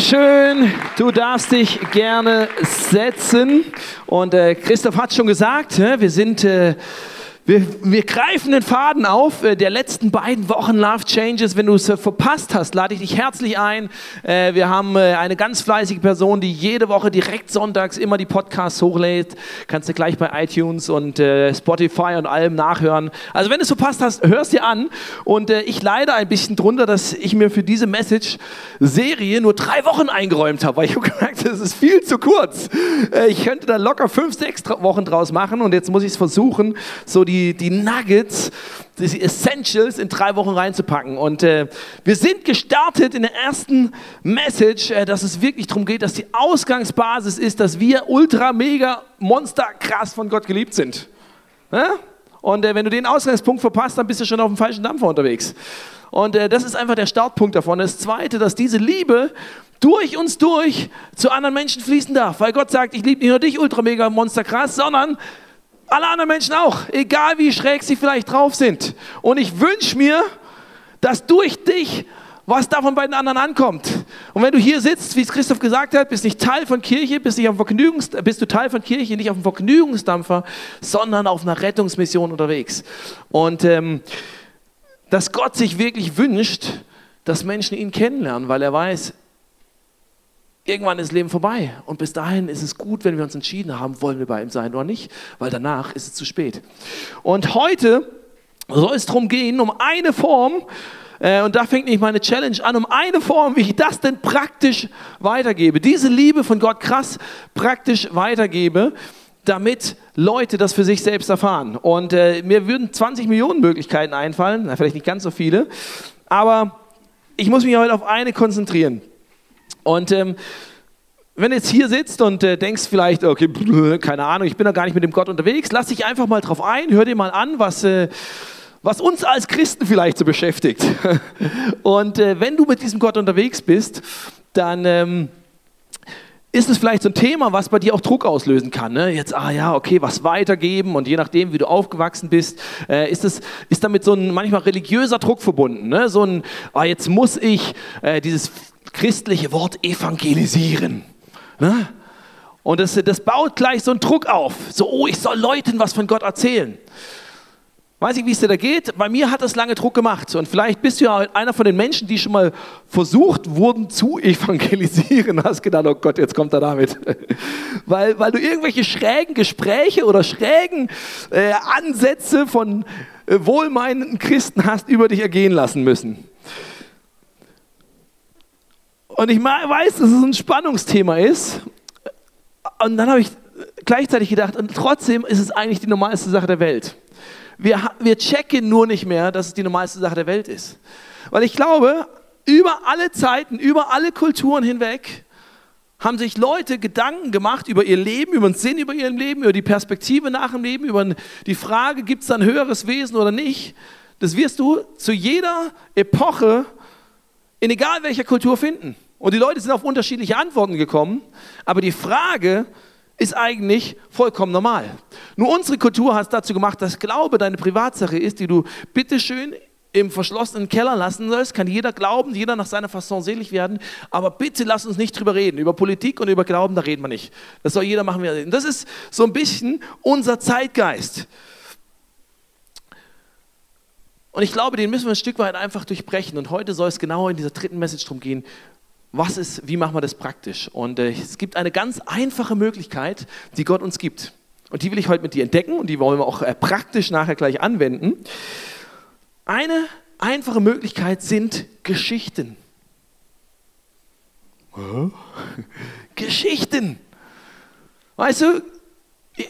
Dankeschön. Du darfst dich gerne setzen. Und äh, Christoph hat schon gesagt, wir sind äh, wir, wir, greifen den Faden auf äh, der letzten beiden Wochen Love Changes. Wenn du es äh, verpasst hast, lade ich dich herzlich ein. Äh, wir haben eine ganz fleißige Person, die jede Woche direkt sonntags immer die Podcasts hochlädt. Kannst du gleich bei iTunes und Spotify und allem nachhören. Also wenn du es verpasst hast, hörst dir an. Und ich leide ein bisschen drunter, dass ich mir für diese Message-Serie nur drei Wochen eingeräumt habe, weil ich habe gemerkt, das ist viel zu kurz. Ich könnte da locker fünf, sechs Wochen draus machen und jetzt muss ich es versuchen, so die die, die Nuggets, die Essentials in drei Wochen reinzupacken. Und äh, wir sind gestartet in der ersten Message, äh, dass es wirklich darum geht, dass die Ausgangsbasis ist, dass wir ultra, mega, monster, krass von Gott geliebt sind. Ja? Und äh, wenn du den Ausgangspunkt verpasst, dann bist du schon auf dem falschen Dampfer unterwegs. Und äh, das ist einfach der Startpunkt davon. Das Zweite, dass diese Liebe durch uns durch zu anderen Menschen fließen darf. Weil Gott sagt, ich liebe nicht nur dich, ultra, mega, monster, krass, sondern alle anderen Menschen auch, egal wie schräg sie vielleicht drauf sind. Und ich wünsche mir, dass durch dich was davon bei den anderen ankommt. Und wenn du hier sitzt, wie es Christoph gesagt hat, bist nicht Teil von Kirche, bist, nicht auf Vergnügungs bist du Teil von Kirche, nicht auf einem Vergnügungsdampfer, sondern auf einer Rettungsmission unterwegs. Und ähm, dass Gott sich wirklich wünscht, dass Menschen ihn kennenlernen, weil er weiß, irgendwann ist Leben vorbei. Und bis dahin ist es gut, wenn wir uns entschieden haben, wollen wir bei ihm sein oder nicht, weil danach ist es zu spät. Und heute soll es darum gehen, um eine Form, äh, und da fängt nämlich meine Challenge an, um eine Form, wie ich das denn praktisch weitergebe. Diese Liebe von Gott krass praktisch weitergebe, damit Leute das für sich selbst erfahren. Und äh, mir würden 20 Millionen Möglichkeiten einfallen, na, vielleicht nicht ganz so viele, aber ich muss mich heute auf eine konzentrieren. Und ähm, wenn du jetzt hier sitzt und äh, denkst vielleicht, okay, keine Ahnung, ich bin da gar nicht mit dem Gott unterwegs, lass dich einfach mal drauf ein, hör dir mal an, was, äh, was uns als Christen vielleicht so beschäftigt. und äh, wenn du mit diesem Gott unterwegs bist, dann ähm, ist es vielleicht so ein Thema, was bei dir auch Druck auslösen kann. Ne? Jetzt, ah ja, okay, was weitergeben und je nachdem, wie du aufgewachsen bist, äh, ist, es, ist damit so ein manchmal religiöser Druck verbunden. Ne? So ein, ah, jetzt muss ich äh, dieses christliche Wort evangelisieren. Ne? Und das, das baut gleich so einen Druck auf. So, oh, ich soll Leuten was von Gott erzählen. Weiß ich, wie es dir da geht? Bei mir hat das lange Druck gemacht. Und vielleicht bist du ja einer von den Menschen, die schon mal versucht wurden zu evangelisieren. Hast gedacht, oh Gott, jetzt kommt er damit. weil, weil du irgendwelche schrägen Gespräche oder schrägen äh, Ansätze von äh, wohlmeinenden Christen hast über dich ergehen lassen müssen. Und ich weiß, dass es ein Spannungsthema ist. Und dann habe ich gleichzeitig gedacht, und trotzdem ist es eigentlich die normalste Sache der Welt. Wir, wir checken nur nicht mehr, dass es die normalste Sache der Welt ist. Weil ich glaube, über alle Zeiten, über alle Kulturen hinweg, haben sich Leute Gedanken gemacht über ihr Leben, über den Sinn über ihr Leben, über die Perspektive nach dem Leben, über die Frage, gibt es ein höheres Wesen oder nicht. Das wirst du zu jeder Epoche in egal welcher Kultur finden. Und die Leute sind auf unterschiedliche Antworten gekommen, aber die Frage ist eigentlich vollkommen normal. Nur unsere Kultur hat es dazu gemacht, dass Glaube deine Privatsache ist, die du bitteschön im verschlossenen Keller lassen sollst. Kann jeder glauben, jeder nach seiner Fasson selig werden, aber bitte lass uns nicht drüber reden. Über Politik und über Glauben, da reden wir nicht. Das soll jeder machen. Das ist so ein bisschen unser Zeitgeist. Und ich glaube, den müssen wir ein Stück weit einfach durchbrechen. Und heute soll es genau in dieser dritten Message darum gehen, was ist, wie machen wir das praktisch? Und äh, es gibt eine ganz einfache Möglichkeit, die Gott uns gibt. Und die will ich heute mit dir entdecken und die wollen wir auch äh, praktisch nachher gleich anwenden. Eine einfache Möglichkeit sind Geschichten. Geschichten. Weißt du,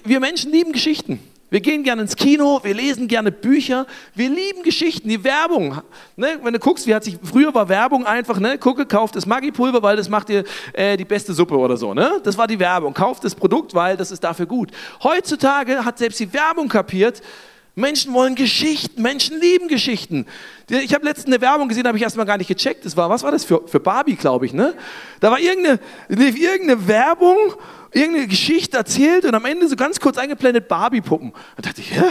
wir Menschen lieben Geschichten. Wir gehen gerne ins Kino, wir lesen gerne Bücher, wir lieben Geschichten, die Werbung. Ne? Wenn du guckst, wie hat sich, früher war Werbung einfach, ne? gucke, kauf das Maggi-Pulver, weil das macht dir äh, die beste Suppe oder so. Ne? Das war die Werbung. Kauf das Produkt, weil das ist dafür gut. Heutzutage hat selbst die Werbung kapiert, Menschen wollen Geschichten, Menschen lieben Geschichten. Ich habe letztens eine Werbung gesehen, habe ich erstmal gar nicht gecheckt. Das war, was war das für, für Barbie, glaube ich, ne? Da war irgendeine, irgendeine Werbung irgendeine Geschichte erzählt und am Ende so ganz kurz eingeblendet Barbie-Puppen. Da dachte ich, ja?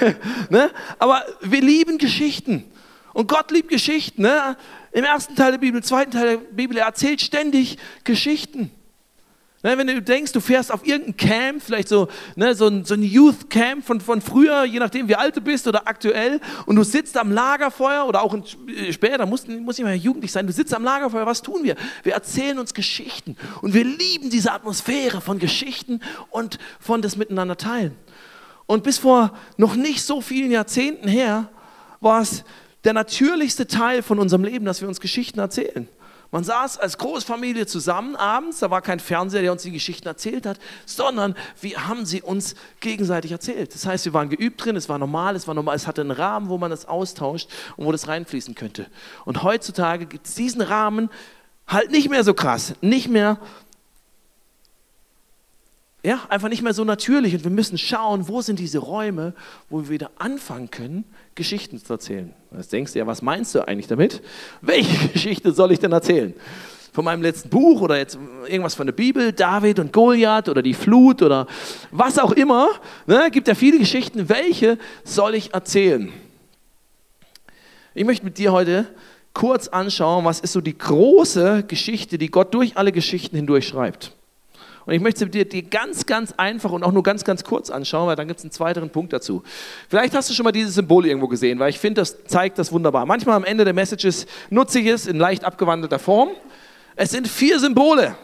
ne? Aber wir lieben Geschichten. Und Gott liebt Geschichten. Ne? im ersten Teil der Bibel, im zweiten Teil der Bibel, er erzählt ständig Geschichten. Ne, wenn du denkst, du fährst auf irgendein Camp, vielleicht so, ne, so ein, so ein Youth Camp von, von früher, je nachdem wie alt du bist oder aktuell, und du sitzt am Lagerfeuer oder auch in, äh, später, muss, muss nicht mehr jugendlich sein, du sitzt am Lagerfeuer, was tun wir? Wir erzählen uns Geschichten und wir lieben diese Atmosphäre von Geschichten und von das Miteinander teilen. Und bis vor noch nicht so vielen Jahrzehnten her war es der natürlichste Teil von unserem Leben, dass wir uns Geschichten erzählen. Man saß als Großfamilie zusammen abends, da war kein Fernseher, der uns die Geschichten erzählt hat, sondern wir haben sie uns gegenseitig erzählt. Das heißt, wir waren geübt drin, es war normal, es war normal, es hatte einen Rahmen, wo man das austauscht und wo das reinfließen könnte. Und heutzutage gibt es diesen Rahmen halt nicht mehr so krass, nicht mehr ja, einfach nicht mehr so natürlich. Und wir müssen schauen, wo sind diese Räume, wo wir wieder anfangen können, Geschichten zu erzählen. Jetzt denkst du ja, was meinst du eigentlich damit? Welche Geschichte soll ich denn erzählen? Von meinem letzten Buch oder jetzt irgendwas von der Bibel, David und Goliath oder die Flut oder was auch immer. Ne, gibt ja viele Geschichten. Welche soll ich erzählen? Ich möchte mit dir heute kurz anschauen, was ist so die große Geschichte, die Gott durch alle Geschichten hindurch schreibt. Und ich möchte dir die ganz, ganz einfach und auch nur ganz, ganz kurz anschauen, weil dann gibt es einen zweiten Punkt dazu. Vielleicht hast du schon mal dieses Symbol irgendwo gesehen, weil ich finde, das zeigt das wunderbar. Manchmal am Ende der Messages nutze ich es in leicht abgewandelter Form. Es sind vier Symbole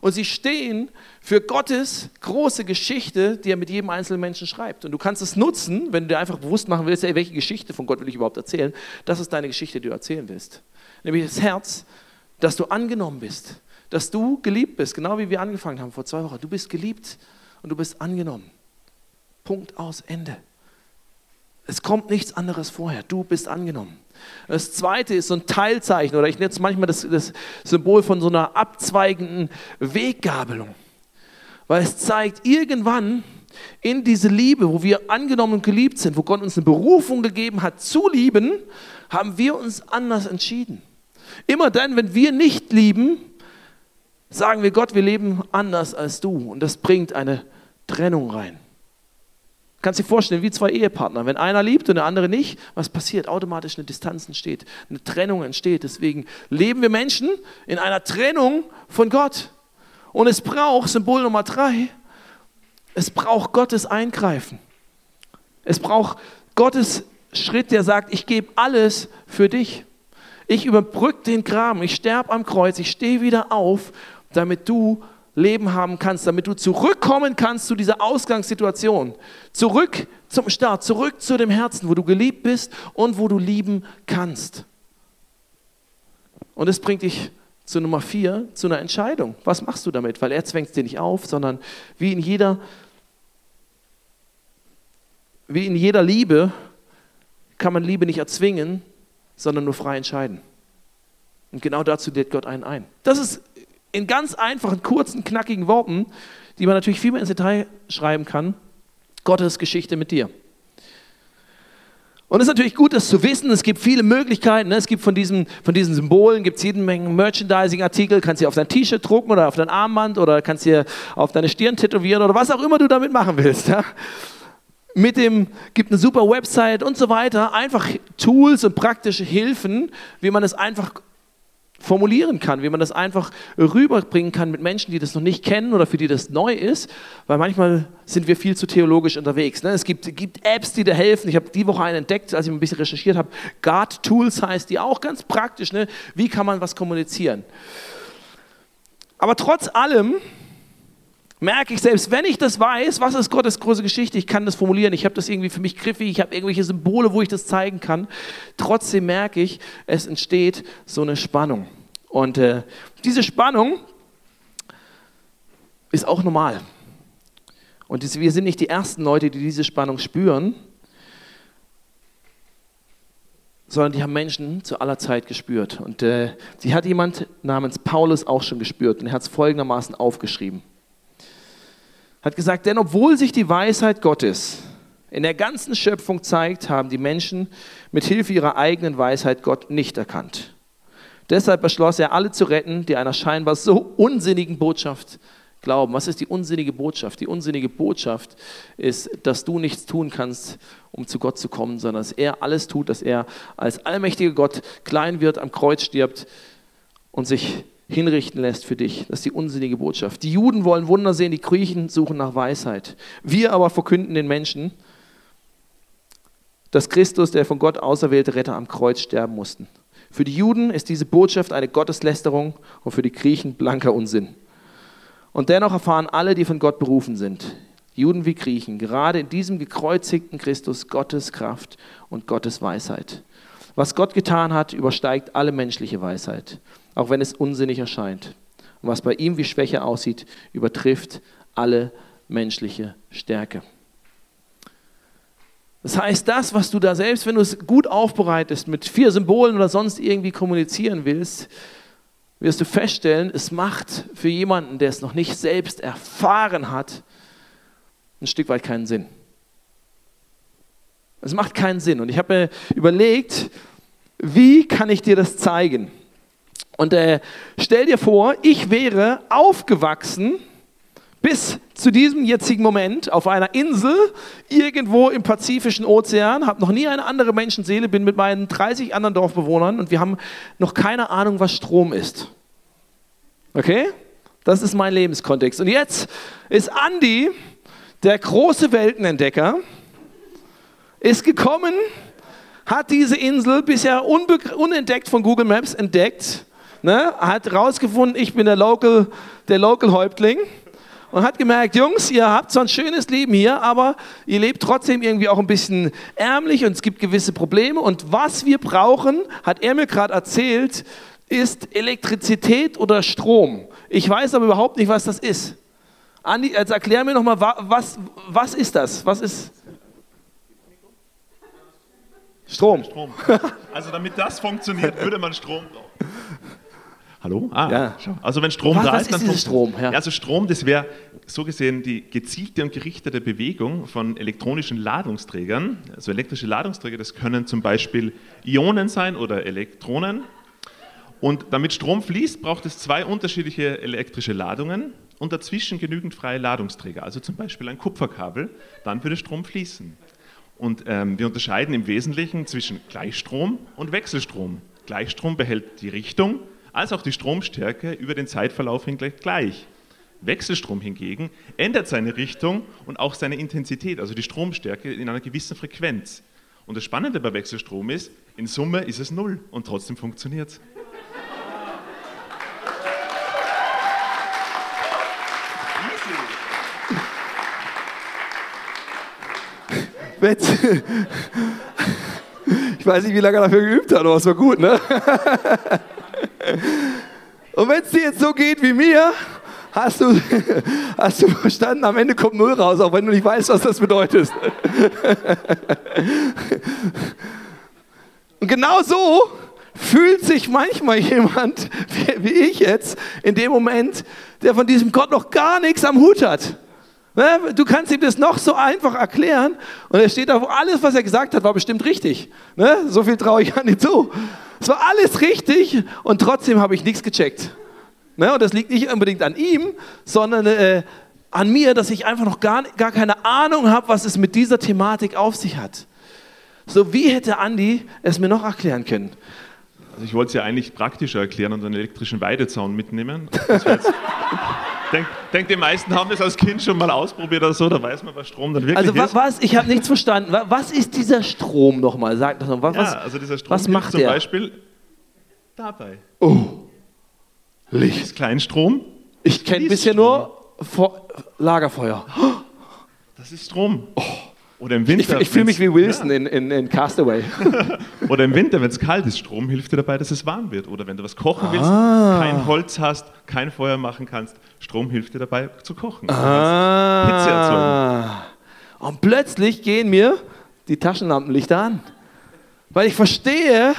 und sie stehen für Gottes große Geschichte, die er mit jedem einzelnen Menschen schreibt. Und du kannst es nutzen, wenn du dir einfach bewusst machen willst, ey, welche Geschichte von Gott will ich überhaupt erzählen. Das ist deine Geschichte, die du erzählen willst. Nämlich das Herz, dass du angenommen bist dass du geliebt bist, genau wie wir angefangen haben vor zwei Wochen. Du bist geliebt und du bist angenommen. Punkt aus Ende. Es kommt nichts anderes vorher. Du bist angenommen. Das zweite ist so ein Teilzeichen oder ich nenne es manchmal das, das Symbol von so einer abzweigenden Weggabelung. Weil es zeigt, irgendwann in diese Liebe, wo wir angenommen und geliebt sind, wo Gott uns eine Berufung gegeben hat zu lieben, haben wir uns anders entschieden. Immer dann, wenn wir nicht lieben, sagen wir Gott, wir leben anders als du. Und das bringt eine Trennung rein. Kannst dir vorstellen, wie zwei Ehepartner. Wenn einer liebt und der andere nicht, was passiert? Automatisch eine Distanz entsteht, eine Trennung entsteht. Deswegen leben wir Menschen in einer Trennung von Gott. Und es braucht, Symbol Nummer drei, es braucht Gottes Eingreifen. Es braucht Gottes Schritt, der sagt, ich gebe alles für dich. Ich überbrücke den Graben, ich sterbe am Kreuz, ich stehe wieder auf damit du Leben haben kannst, damit du zurückkommen kannst zu dieser Ausgangssituation. Zurück zum Start, zurück zu dem Herzen, wo du geliebt bist und wo du lieben kannst. Und es bringt dich zu Nummer vier, zu einer Entscheidung. Was machst du damit? Weil er zwängt dir nicht auf, sondern wie in jeder, wie in jeder Liebe kann man Liebe nicht erzwingen, sondern nur frei entscheiden. Und genau dazu lädt Gott einen ein. Das ist in ganz einfachen, kurzen, knackigen Worten, die man natürlich viel mehr ins Detail schreiben kann, Gottes Geschichte mit dir. Und es ist natürlich gut, das zu wissen. Es gibt viele Möglichkeiten. Ne? Es gibt von diesen, von diesen Symbolen, gibt es jede Menge Merchandising-Artikel. Kannst du auf dein T-Shirt drucken oder auf dein Armband oder kannst du auf deine Stirn tätowieren oder was auch immer du damit machen willst. Ja? Mit dem, gibt eine super Website und so weiter. Einfach Tools und praktische Hilfen, wie man es einfach formulieren kann, wie man das einfach rüberbringen kann mit Menschen, die das noch nicht kennen oder für die das neu ist, weil manchmal sind wir viel zu theologisch unterwegs. Ne? Es gibt, gibt, Apps, die da helfen. Ich habe die Woche einen entdeckt, als ich ein bisschen recherchiert habe. Guard Tools heißt die auch ganz praktisch. Ne? Wie kann man was kommunizieren? Aber trotz allem merke ich, selbst wenn ich das weiß, was ist Gottes große Geschichte, ich kann das formulieren, ich habe das irgendwie für mich griffig, ich habe irgendwelche Symbole, wo ich das zeigen kann, trotzdem merke ich, es entsteht so eine Spannung. Und äh, diese Spannung ist auch normal. Und wir sind nicht die ersten Leute, die diese Spannung spüren, sondern die haben Menschen zu aller Zeit gespürt. Und äh, die hat jemand namens Paulus auch schon gespürt und er hat es folgendermaßen aufgeschrieben hat gesagt, denn obwohl sich die Weisheit Gottes in der ganzen Schöpfung zeigt, haben die Menschen mit Hilfe ihrer eigenen Weisheit Gott nicht erkannt. Deshalb beschloss er, alle zu retten, die einer scheinbar so unsinnigen Botschaft glauben. Was ist die unsinnige Botschaft? Die unsinnige Botschaft ist, dass du nichts tun kannst, um zu Gott zu kommen, sondern dass er alles tut, dass er als allmächtiger Gott klein wird, am Kreuz stirbt und sich hinrichten lässt für dich. Das ist die unsinnige Botschaft. Die Juden wollen Wunder sehen, die Griechen suchen nach Weisheit. Wir aber verkünden den Menschen, dass Christus, der von Gott auserwählte Retter, am Kreuz sterben musste. Für die Juden ist diese Botschaft eine Gotteslästerung und für die Griechen blanker Unsinn. Und dennoch erfahren alle, die von Gott berufen sind, Juden wie Griechen, gerade in diesem gekreuzigten Christus Gottes Kraft und Gottes Weisheit. Was Gott getan hat, übersteigt alle menschliche Weisheit, auch wenn es unsinnig erscheint. Und was bei ihm wie Schwäche aussieht, übertrifft alle menschliche Stärke. Das heißt, das, was du da selbst, wenn du es gut aufbereitest, mit vier Symbolen oder sonst irgendwie kommunizieren willst, wirst du feststellen, es macht für jemanden, der es noch nicht selbst erfahren hat, ein Stück weit keinen Sinn. Es macht keinen Sinn. Und ich habe mir überlegt, wie kann ich dir das zeigen? Und äh, stell dir vor, ich wäre aufgewachsen bis zu diesem jetzigen Moment auf einer Insel irgendwo im Pazifischen Ozean, habe noch nie eine andere Menschenseele, bin mit meinen 30 anderen Dorfbewohnern und wir haben noch keine Ahnung, was Strom ist. Okay? Das ist mein Lebenskontext. Und jetzt ist Andy, der große Weltenentdecker, ist gekommen, hat diese Insel bisher unentdeckt von Google Maps entdeckt, ne? hat herausgefunden, ich bin der Local, der Local Häuptling und hat gemerkt, Jungs, ihr habt zwar ein schönes Leben hier, aber ihr lebt trotzdem irgendwie auch ein bisschen ärmlich und es gibt gewisse Probleme. Und was wir brauchen, hat er mir gerade erzählt, ist Elektrizität oder Strom. Ich weiß aber überhaupt nicht, was das ist. Andi, jetzt erklär mir nochmal, was, was ist das? Was ist Strom? Strom. Also damit das funktioniert, würde man Strom brauchen. Hallo? Ah, ja. Also wenn Strom was, da was ist, dann ist Strom. Ja. Also Strom, das wäre so gesehen die gezielte und gerichtete Bewegung von elektronischen Ladungsträgern. Also elektrische Ladungsträger, das können zum Beispiel Ionen sein oder Elektronen. Und damit Strom fließt, braucht es zwei unterschiedliche elektrische Ladungen und dazwischen genügend freie Ladungsträger, also zum Beispiel ein Kupferkabel, dann würde Strom fließen. Und ähm, wir unterscheiden im Wesentlichen zwischen Gleichstrom und Wechselstrom. Gleichstrom behält die Richtung, als auch die Stromstärke über den Zeitverlauf hinweg gleich. Wechselstrom hingegen ändert seine Richtung und auch seine Intensität, also die Stromstärke in einer gewissen Frequenz. Und das Spannende bei Wechselstrom ist, in Summe ist es null und trotzdem funktioniert es. Ich weiß nicht, wie lange er dafür geübt hat, aber es war gut, ne? Und wenn es dir jetzt so geht wie mir, hast du, hast du verstanden, am Ende kommt Null raus, auch wenn du nicht weißt, was das bedeutet. Und genau so fühlt sich manchmal jemand, wie ich jetzt, in dem Moment, der von diesem Gott noch gar nichts am Hut hat. Du kannst ihm das noch so einfach erklären und er steht da, alles, was er gesagt hat, war bestimmt richtig. Ne? So viel traue ich an ihn zu. Es war alles richtig und trotzdem habe ich nichts gecheckt. Ne? Und das liegt nicht unbedingt an ihm, sondern äh, an mir, dass ich einfach noch gar, gar keine Ahnung habe, was es mit dieser Thematik auf sich hat. So wie hätte Andi es mir noch erklären können? Also ich wollte es ja eigentlich praktischer erklären und einen elektrischen Weidezaun mitnehmen. denke, denk, die meisten haben das als Kind schon mal ausprobiert oder so, da weiß man, was Strom dann wirklich also, ist. Was, ich habe nichts verstanden. Was ist dieser Strom nochmal? Sag doch mal. Was, ja, also dieser Strom was macht zum der? Beispiel dabei. Oh, Licht. Das ist Kleinstrom. Ich kenne bisher nur Vor Lagerfeuer. Das ist Strom. Oh. Oder im Winter. Ich, ich fühle mich wie Wilson ja. in, in, in, Castaway. Oder im Winter, wenn es kalt ist, Strom hilft dir dabei, dass es warm wird. Oder wenn du was kochen willst, ah. kein Holz hast, kein Feuer machen kannst, Strom hilft dir dabei zu kochen. Ah. Hitze erzeugen. Und plötzlich gehen mir die Taschenlampenlichter an. Weil ich verstehe,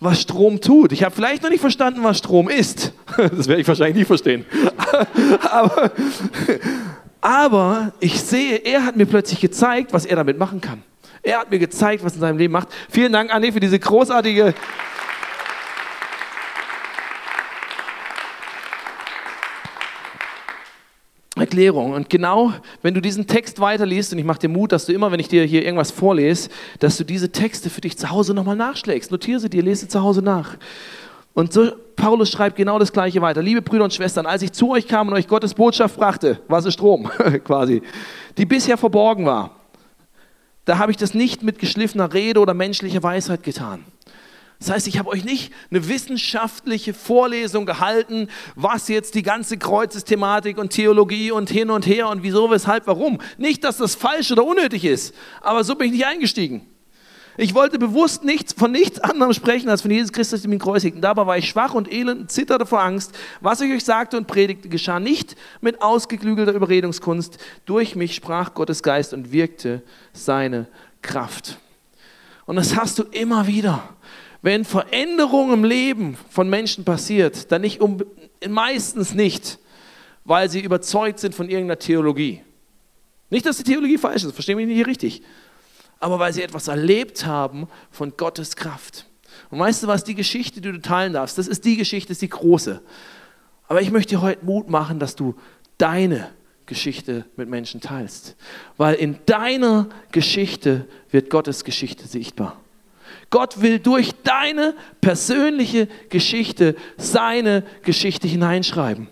was Strom tut. Ich habe vielleicht noch nicht verstanden, was Strom ist. Das werde ich wahrscheinlich nie verstehen. Aber, aber ich sehe, er hat mir plötzlich gezeigt, was er damit machen kann. Er hat mir gezeigt, was in seinem Leben macht. Vielen Dank, Anne, für diese großartige Erklärung. Und genau, wenn du diesen Text weiterliest, und ich mache dir Mut, dass du immer, wenn ich dir hier irgendwas vorlese, dass du diese Texte für dich zu Hause nochmal nachschlägst. Notiere sie dir, lese sie zu Hause nach. Und so, Paulus schreibt genau das Gleiche weiter. Liebe Brüder und Schwestern, als ich zu euch kam und euch Gottes Botschaft brachte, was ist Strom quasi, die bisher verborgen war, da habe ich das nicht mit geschliffener Rede oder menschlicher Weisheit getan. Das heißt, ich habe euch nicht eine wissenschaftliche Vorlesung gehalten, was jetzt die ganze Kreuzesthematik und Theologie und hin und her und wieso, weshalb, warum. Nicht, dass das falsch oder unnötig ist, aber so bin ich nicht eingestiegen. Ich wollte bewusst nichts, von nichts anderem sprechen als von Jesus Christus, dem ihn kreuzigten. Dabei war ich schwach und elend zitterte vor Angst. Was ich euch sagte und predigte, geschah nicht mit ausgeklügelter Überredungskunst. Durch mich sprach Gottes Geist und wirkte seine Kraft. Und das hast du immer wieder wenn Veränderung im Leben von Menschen passiert, dann nicht um, meistens nicht, weil sie überzeugt sind von irgendeiner Theologie. Nicht, dass die Theologie falsch ist, verstehe mich nicht richtig, aber weil sie etwas erlebt haben von Gottes Kraft. Und weißt du was, die Geschichte, die du teilen darfst, das ist die Geschichte, ist die große. Aber ich möchte dir heute Mut machen, dass du deine Geschichte mit Menschen teilst. Weil in deiner Geschichte wird Gottes Geschichte sichtbar. Gott will durch deine persönliche Geschichte seine Geschichte hineinschreiben.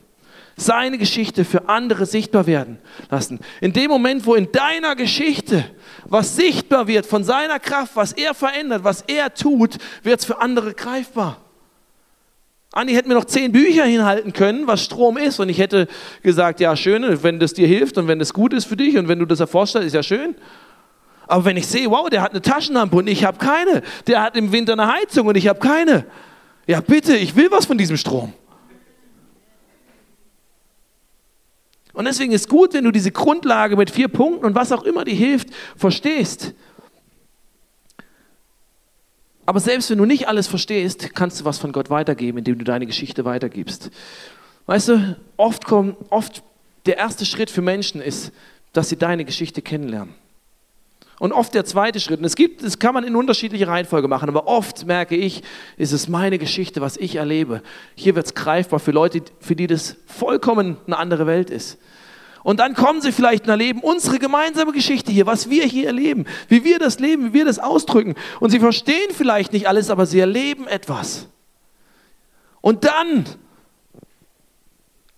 Seine Geschichte für andere sichtbar werden lassen. In dem Moment, wo in deiner Geschichte was sichtbar wird von seiner Kraft, was er verändert, was er tut, wird es für andere greifbar. Andi hätte mir noch zehn Bücher hinhalten können, was Strom ist. Und ich hätte gesagt, ja, schön, wenn das dir hilft und wenn das gut ist für dich und wenn du das erforscht hast, ist ja schön. Aber wenn ich sehe, wow, der hat eine Taschenlampe und ich habe keine, der hat im Winter eine Heizung und ich habe keine, ja bitte, ich will was von diesem Strom. Und deswegen ist gut, wenn du diese Grundlage mit vier Punkten und was auch immer dir hilft, verstehst. Aber selbst wenn du nicht alles verstehst, kannst du was von Gott weitergeben, indem du deine Geschichte weitergibst. Weißt du, oft kommt, oft der erste Schritt für Menschen ist, dass sie deine Geschichte kennenlernen. Und oft der zweite Schritt, und es gibt, das kann man in unterschiedlicher Reihenfolge machen, aber oft merke ich, ist es meine Geschichte, was ich erlebe. Hier wird es greifbar für Leute, für die das vollkommen eine andere Welt ist. Und dann kommen sie vielleicht und erleben unsere gemeinsame Geschichte hier, was wir hier erleben, wie wir das leben, wie wir das ausdrücken. Und sie verstehen vielleicht nicht alles, aber sie erleben etwas. Und dann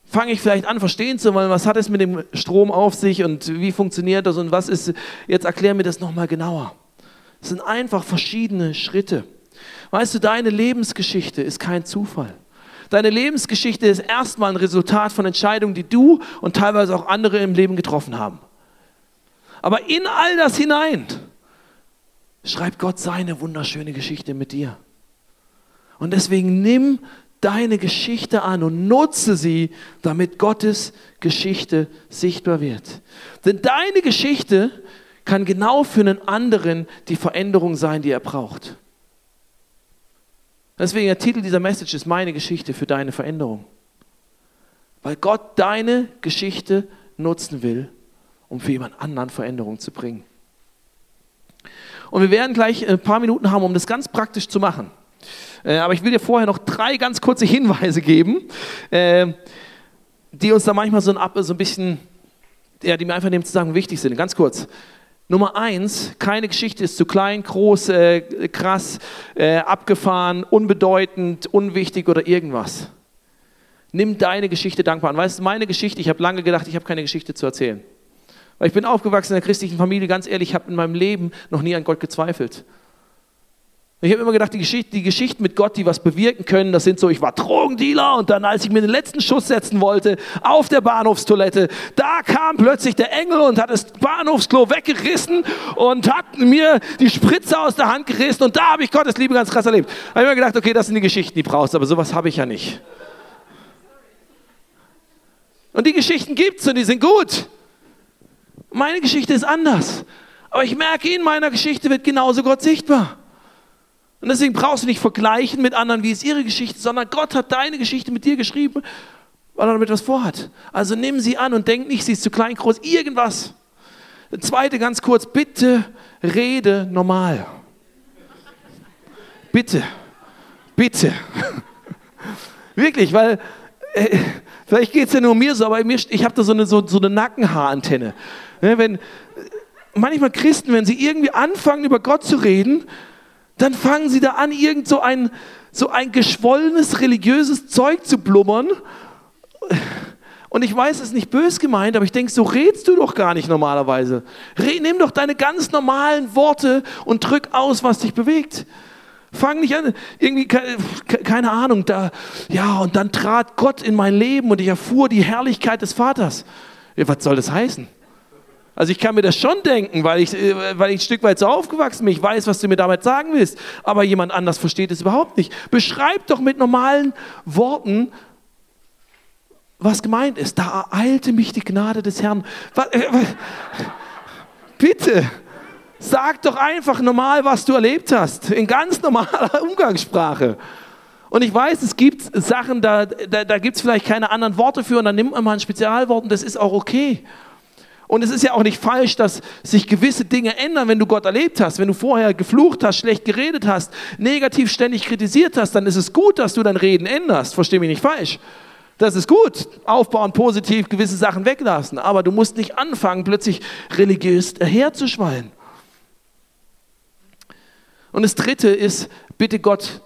fange ich vielleicht an, verstehen zu wollen, was hat es mit dem Strom auf sich und wie funktioniert das und was ist, jetzt erklär mir das nochmal genauer. Es sind einfach verschiedene Schritte. Weißt du, deine Lebensgeschichte ist kein Zufall. Deine Lebensgeschichte ist erstmal ein Resultat von Entscheidungen, die du und teilweise auch andere im Leben getroffen haben. Aber in all das hinein schreibt Gott seine wunderschöne Geschichte mit dir. Und deswegen nimm deine Geschichte an und nutze sie, damit Gottes Geschichte sichtbar wird. Denn deine Geschichte kann genau für einen anderen die Veränderung sein, die er braucht. Deswegen der Titel dieser Message ist meine Geschichte für deine Veränderung. Weil Gott deine Geschichte nutzen will, um für jemand anderen Veränderung zu bringen. Und wir werden gleich ein paar Minuten haben, um das ganz praktisch zu machen. Äh, aber ich will dir vorher noch drei ganz kurze Hinweise geben, äh, die uns da manchmal so ein, bisschen, ja, die mir einfach in dem Zusammenhang wichtig sind. Ganz kurz. Nummer eins, keine Geschichte ist zu klein, groß, äh, krass, abgefahren, unbedeutend, unwichtig oder irgendwas. Nimm deine Geschichte dankbar an. Weißt du, meine Geschichte, ich habe lange gedacht, ich habe keine Geschichte zu erzählen. Weil ich bin aufgewachsen in einer christlichen Familie, ganz ehrlich, ich habe in meinem Leben noch nie an Gott gezweifelt. Ich habe immer gedacht, die Geschichte, die Geschichten mit Gott, die was bewirken können, das sind so, ich war Drogendealer und dann, als ich mir den letzten Schuss setzen wollte, auf der Bahnhofstoilette, da kam plötzlich der Engel und hat das Bahnhofsklo weggerissen und hat mir die Spritze aus der Hand gerissen und da habe ich Gottes Liebe ganz krass erlebt. Da habe ich mir gedacht, okay, das sind die Geschichten, die brauchst aber sowas habe ich ja nicht. Und die Geschichten gibt es und die sind gut. Meine Geschichte ist anders. Aber ich merke, in meiner Geschichte wird genauso Gott sichtbar. Und deswegen brauchst du nicht vergleichen mit anderen, wie ist ihre Geschichte, sondern Gott hat deine Geschichte mit dir geschrieben, weil er damit was vorhat. Also nimm sie an und denk nicht, sie ist zu klein, groß, irgendwas. Zweite ganz kurz, bitte rede normal. Bitte, bitte. Wirklich, weil äh, Vielleicht geht es ja nur mir so, aber mir, ich habe da so eine, so, so eine Nackenhaarantenne. Ja, wenn, manchmal Christen, wenn sie irgendwie anfangen, über Gott zu reden, dann fangen sie da an, irgend so ein, so ein geschwollenes religiöses Zeug zu blubbern. Und ich weiß, es ist nicht bös gemeint, aber ich denke, so redst du doch gar nicht normalerweise. nimm doch deine ganz normalen Worte und drück aus, was dich bewegt. Fang nicht an, irgendwie, keine Ahnung, da, ja, und dann trat Gott in mein Leben und ich erfuhr die Herrlichkeit des Vaters. Was soll das heißen? Also ich kann mir das schon denken, weil ich, äh, weil ich ein Stück weit so aufgewachsen bin. Ich weiß, was du mir damit sagen willst. Aber jemand anders versteht es überhaupt nicht. Beschreib doch mit normalen Worten, was gemeint ist. Da ereilte mich die Gnade des Herrn. Äh, bitte. Sag doch einfach normal, was du erlebt hast, in ganz normaler Umgangssprache. Und ich weiß, es gibt Sachen, da, da, da gibt es vielleicht keine anderen Worte für und dann nimmt man mal ein Spezialwort und das ist auch okay. Und es ist ja auch nicht falsch, dass sich gewisse Dinge ändern, wenn du Gott erlebt hast. Wenn du vorher geflucht hast, schlecht geredet hast, negativ ständig kritisiert hast, dann ist es gut, dass du dein Reden änderst. Versteh mich nicht falsch. Das ist gut. Aufbauen, positiv gewisse Sachen weglassen. Aber du musst nicht anfangen, plötzlich religiös herzuschwallen. Und das dritte ist, bitte Gott,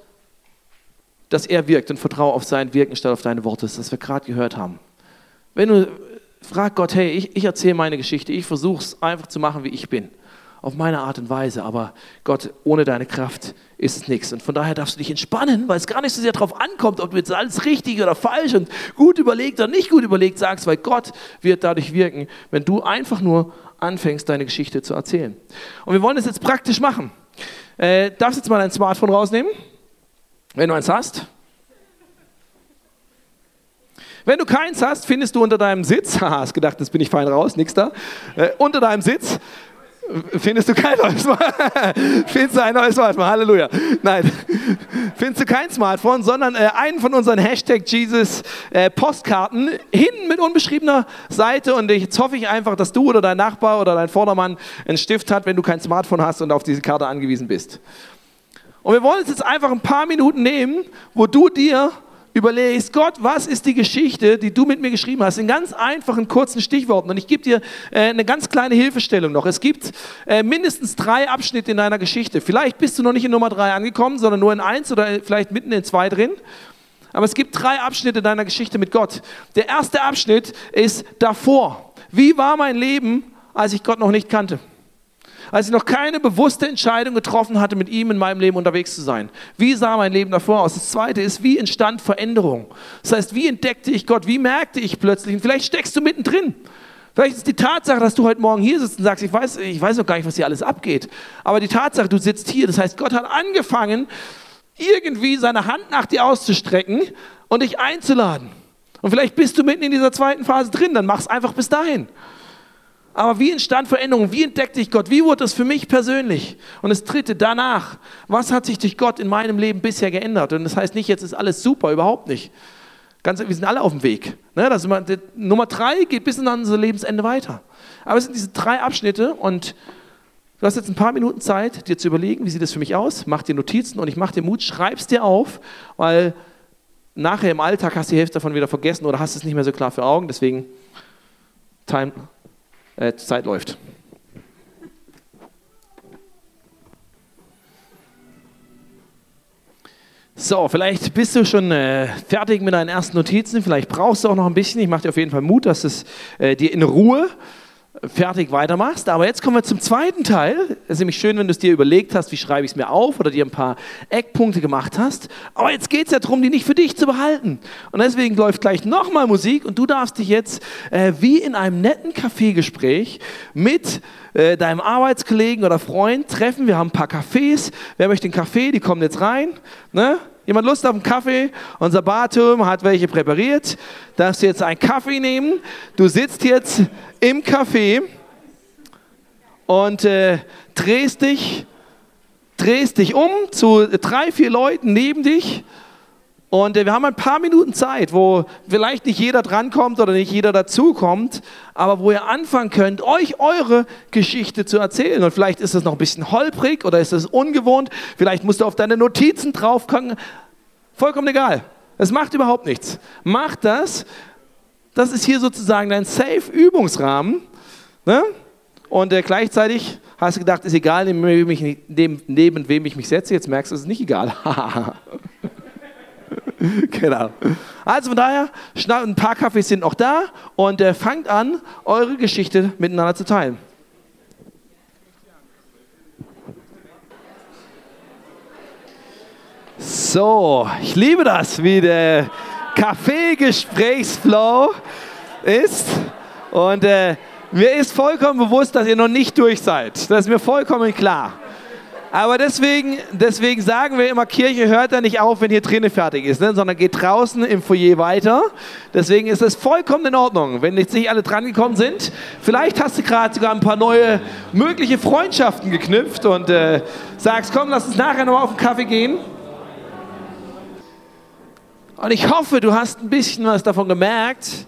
dass er wirkt und vertraue auf sein Wirken statt auf deine Worte, das wir gerade gehört haben. Wenn du frag Gott, hey, ich, ich erzähle meine Geschichte, ich versuche es einfach zu machen, wie ich bin. Auf meine Art und Weise, aber Gott, ohne deine Kraft ist es nichts. Und von daher darfst du dich entspannen, weil es gar nicht so sehr darauf ankommt, ob du jetzt alles richtig oder falsch und gut überlegt oder nicht gut überlegt sagst, weil Gott wird dadurch wirken, wenn du einfach nur anfängst, deine Geschichte zu erzählen. Und wir wollen es jetzt praktisch machen. Äh, darfst jetzt mal dein Smartphone rausnehmen, wenn du eins hast. Wenn du keins hast, findest du unter deinem Sitz, haha, hast gedacht, das bin ich fein raus, nix da, äh, unter deinem Sitz findest du kein neues Smartphone. findest du ein neues Smartphone, Halleluja. Nein, findest du kein Smartphone, sondern äh, einen von unseren Hashtag Jesus äh, Postkarten hinten mit unbeschriebener Seite und jetzt hoffe ich einfach, dass du oder dein Nachbar oder dein Vordermann einen Stift hat, wenn du kein Smartphone hast und auf diese Karte angewiesen bist. Und wir wollen uns jetzt einfach ein paar Minuten nehmen, wo du dir überlegst, Gott, was ist die Geschichte, die du mit mir geschrieben hast, in ganz einfachen, kurzen Stichworten. Und ich gebe dir äh, eine ganz kleine Hilfestellung noch. Es gibt äh, mindestens drei Abschnitte in deiner Geschichte. Vielleicht bist du noch nicht in Nummer drei angekommen, sondern nur in eins oder vielleicht mitten in zwei drin. Aber es gibt drei Abschnitte deiner Geschichte mit Gott. Der erste Abschnitt ist davor. Wie war mein Leben, als ich Gott noch nicht kannte? Als ich noch keine bewusste Entscheidung getroffen hatte, mit ihm in meinem Leben unterwegs zu sein. Wie sah mein Leben davor aus? Das zweite ist, wie entstand Veränderung? Das heißt, wie entdeckte ich Gott? Wie merkte ich plötzlich? Und vielleicht steckst du mittendrin. Vielleicht ist die Tatsache, dass du heute Morgen hier sitzt und sagst, ich weiß, ich weiß noch gar nicht, was hier alles abgeht. Aber die Tatsache, du sitzt hier, das heißt, Gott hat angefangen, irgendwie seine Hand nach dir auszustrecken und dich einzuladen. Und vielleicht bist du mitten in dieser zweiten Phase drin, dann mach es einfach bis dahin. Aber wie entstand Veränderung? Wie entdeckte ich Gott? Wie wurde das für mich persönlich? Und das dritte, danach, was hat sich durch Gott in meinem Leben bisher geändert? Und das heißt nicht, jetzt ist alles super, überhaupt nicht. Ganz, wir sind alle auf dem Weg. Ne? Das immer, Nummer drei geht bis in unser Lebensende weiter. Aber es sind diese drei Abschnitte und du hast jetzt ein paar Minuten Zeit, dir zu überlegen, wie sieht das für mich aus? Mach dir Notizen und ich mach dir Mut, schreib's dir auf, weil nachher im Alltag hast du die Hälfte davon wieder vergessen oder hast es nicht mehr so klar für Augen. Deswegen Time äh, Zeit läuft. So, vielleicht bist du schon äh, fertig mit deinen ersten Notizen, vielleicht brauchst du auch noch ein bisschen. Ich mache dir auf jeden Fall Mut, dass es äh, dir in Ruhe fertig weitermachst. Aber jetzt kommen wir zum zweiten Teil. Es ist nämlich schön, wenn du es dir überlegt hast, wie schreibe ich es mir auf oder dir ein paar Eckpunkte gemacht hast. Aber jetzt geht es ja darum, die nicht für dich zu behalten. Und deswegen läuft gleich nochmal Musik und du darfst dich jetzt äh, wie in einem netten Kaffeegespräch mit äh, deinem Arbeitskollegen oder Freund treffen. Wir haben ein paar Cafés. Wer möchte einen Kaffee? Die kommen jetzt rein. Ne? Jemand Lust auf einen Kaffee? Unser Barturm hat welche präpariert. Darfst du jetzt einen Kaffee nehmen? Du sitzt jetzt im Café und äh, drehst dich, drehst dich um zu drei, vier Leuten neben dich. Und äh, wir haben ein paar Minuten Zeit, wo vielleicht nicht jeder drankommt oder nicht jeder dazukommt, aber wo ihr anfangen könnt, euch eure Geschichte zu erzählen. Und vielleicht ist es noch ein bisschen holprig oder ist es ungewohnt. Vielleicht musst du auf deine Notizen draufkommen. Vollkommen egal. Es macht überhaupt nichts. Mach das das ist hier sozusagen dein Safe-Übungsrahmen. Ne? Und äh, gleichzeitig hast du gedacht, ist egal, neben, neben, neben wem ich mich setze. Jetzt merkst du, es ist nicht egal. genau. Also von daher, ein paar Kaffees sind noch da und äh, fangt an, eure Geschichte miteinander zu teilen. So, ich liebe das, wie der Kaffee-Gesprächsflow ist. Und äh, mir ist vollkommen bewusst, dass ihr noch nicht durch seid. Das ist mir vollkommen klar. Aber deswegen, deswegen sagen wir immer, Kirche hört ja nicht auf, wenn hier drinnen fertig ist, ne? sondern geht draußen im Foyer weiter. Deswegen ist es vollkommen in Ordnung, wenn jetzt nicht alle drangekommen sind. Vielleicht hast du gerade sogar ein paar neue mögliche Freundschaften geknüpft und äh, sagst, komm, lass uns nachher noch auf den Kaffee gehen. Und ich hoffe, du hast ein bisschen was davon gemerkt,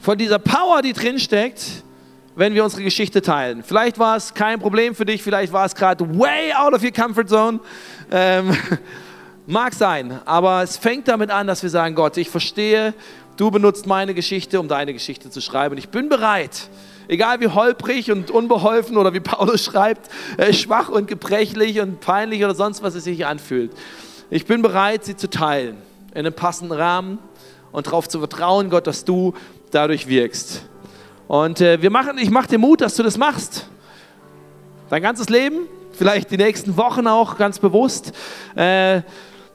von dieser Power, die drin steckt wenn wir unsere Geschichte teilen. Vielleicht war es kein Problem für dich, vielleicht war es gerade way out of your comfort zone. Ähm, mag sein, aber es fängt damit an, dass wir sagen, Gott, ich verstehe, du benutzt meine Geschichte, um deine Geschichte zu schreiben. Und ich bin bereit, egal wie holprig und unbeholfen oder wie Paulus schreibt, äh, schwach und gebrechlich und peinlich oder sonst was es sich anfühlt. Ich bin bereit, sie zu teilen in einem passenden Rahmen und darauf zu vertrauen, Gott, dass du dadurch wirkst. Und äh, wir machen, ich mache dir Mut, dass du das machst. Dein ganzes Leben, vielleicht die nächsten Wochen auch ganz bewusst.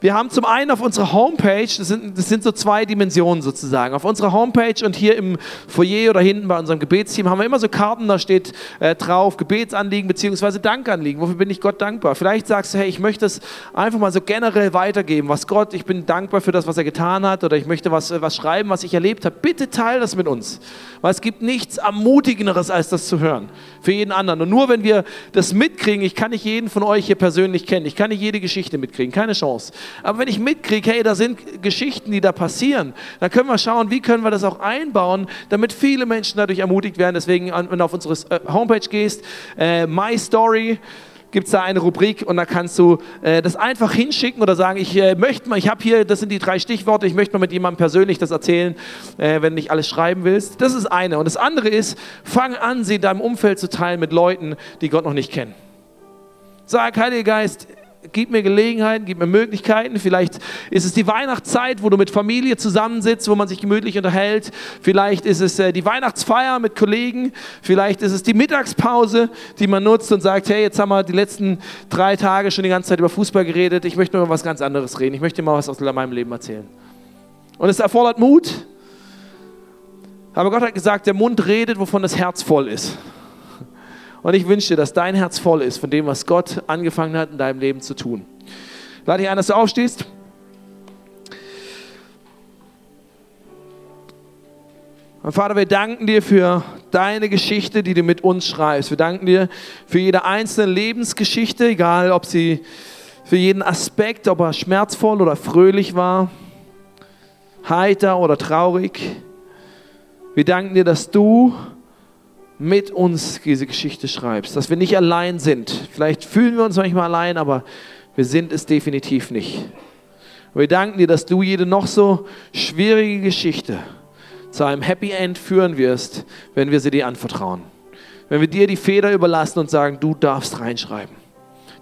Wir haben zum einen auf unserer Homepage, das sind, das sind so zwei Dimensionen sozusagen. Auf unserer Homepage und hier im Foyer oder hinten bei unserem Gebetsteam haben wir immer so Karten, da steht äh, drauf Gebetsanliegen bzw. Dankanliegen. Wofür bin ich Gott dankbar? Vielleicht sagst du, hey, ich möchte es einfach mal so generell weitergeben. Was Gott, ich bin dankbar für das, was er getan hat oder ich möchte was, äh, was schreiben, was ich erlebt habe. Bitte teile das mit uns. Weil es gibt nichts Ermutigenderes, als das zu hören. Für jeden anderen. Und nur wenn wir das mitkriegen, ich kann nicht jeden von euch hier persönlich kennen, ich kann nicht jede Geschichte mitkriegen, keine Chance. Aber wenn ich mitkriege, hey, da sind Geschichten, die da passieren, dann können wir schauen, wie können wir das auch einbauen, damit viele Menschen dadurch ermutigt werden. Deswegen, wenn du auf unsere äh, Homepage gehst, äh, My Story, gibt es da eine Rubrik und da kannst du äh, das einfach hinschicken oder sagen, ich äh, möchte mal, ich habe hier, das sind die drei Stichworte, ich möchte mal mit jemandem persönlich das erzählen, äh, wenn du nicht alles schreiben willst. Das ist eine. Und das andere ist, fang an, sie in deinem Umfeld zu teilen mit Leuten, die Gott noch nicht kennen. Sag, Heiliger Geist, gib mir Gelegenheiten, gib mir Möglichkeiten. Vielleicht ist es die Weihnachtszeit, wo du mit Familie zusammensitzt, wo man sich gemütlich unterhält. Vielleicht ist es äh, die Weihnachtsfeier mit Kollegen. Vielleicht ist es die Mittagspause, die man nutzt und sagt, hey, jetzt haben wir die letzten drei Tage schon die ganze Zeit über Fußball geredet. Ich möchte über was ganz anderes reden. Ich möchte mal was aus meinem Leben erzählen. Und es erfordert Mut. Aber Gott hat gesagt, der Mund redet, wovon das Herz voll ist. Und ich wünsche dir, dass dein Herz voll ist von dem, was Gott angefangen hat in deinem Leben zu tun. Lade dich ein, dass du aufstehst. Und Vater, wir danken dir für deine Geschichte, die du mit uns schreibst. Wir danken dir für jede einzelne Lebensgeschichte, egal ob sie für jeden Aspekt, ob er schmerzvoll oder fröhlich war, heiter oder traurig. Wir danken dir, dass du mit uns diese Geschichte schreibst, dass wir nicht allein sind. Vielleicht fühlen wir uns manchmal allein, aber wir sind es definitiv nicht. Und wir danken dir, dass du jede noch so schwierige Geschichte zu einem Happy End führen wirst, wenn wir sie dir anvertrauen. Wenn wir dir die Feder überlassen und sagen, du darfst reinschreiben.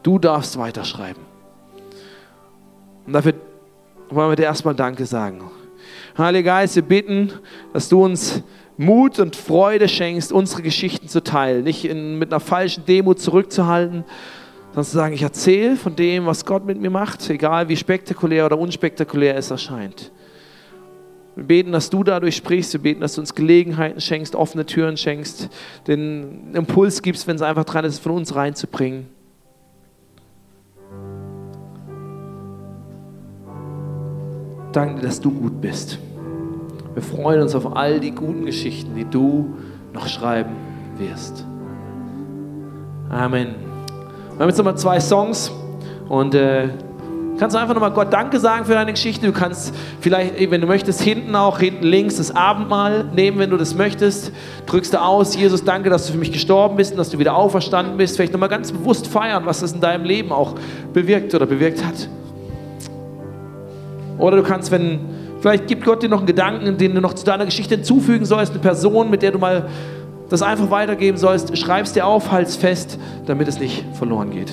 Du darfst weiterschreiben. Und dafür wollen wir dir erstmal Danke sagen. Heiliger Geist, wir bitten, dass du uns Mut und Freude schenkst, unsere Geschichten zu teilen. Nicht in, mit einer falschen Demut zurückzuhalten, sondern zu sagen, ich erzähle von dem, was Gott mit mir macht, egal wie spektakulär oder unspektakulär es erscheint. Wir beten, dass du dadurch sprichst. Wir beten, dass du uns Gelegenheiten schenkst, offene Türen schenkst, den Impuls gibst, wenn es einfach dran ist, von uns reinzubringen. Danke, dass du gut bist. Wir freuen uns auf all die guten Geschichten, die du noch schreiben wirst. Amen. Wir haben jetzt nochmal zwei Songs und äh, kannst du einfach nochmal Gott Danke sagen für deine Geschichte. Du kannst vielleicht, wenn du möchtest, hinten auch, hinten links das Abendmahl nehmen, wenn du das möchtest. Drückst du aus, Jesus, danke, dass du für mich gestorben bist und dass du wieder auferstanden bist. Vielleicht nochmal ganz bewusst feiern, was das in deinem Leben auch bewirkt oder bewirkt hat. Oder du kannst, wenn Vielleicht gibt Gott dir noch einen Gedanken, den du noch zu deiner Geschichte hinzufügen sollst, eine Person, mit der du mal das einfach weitergeben sollst. Schreib es dir auf, halt's fest, damit es nicht verloren geht.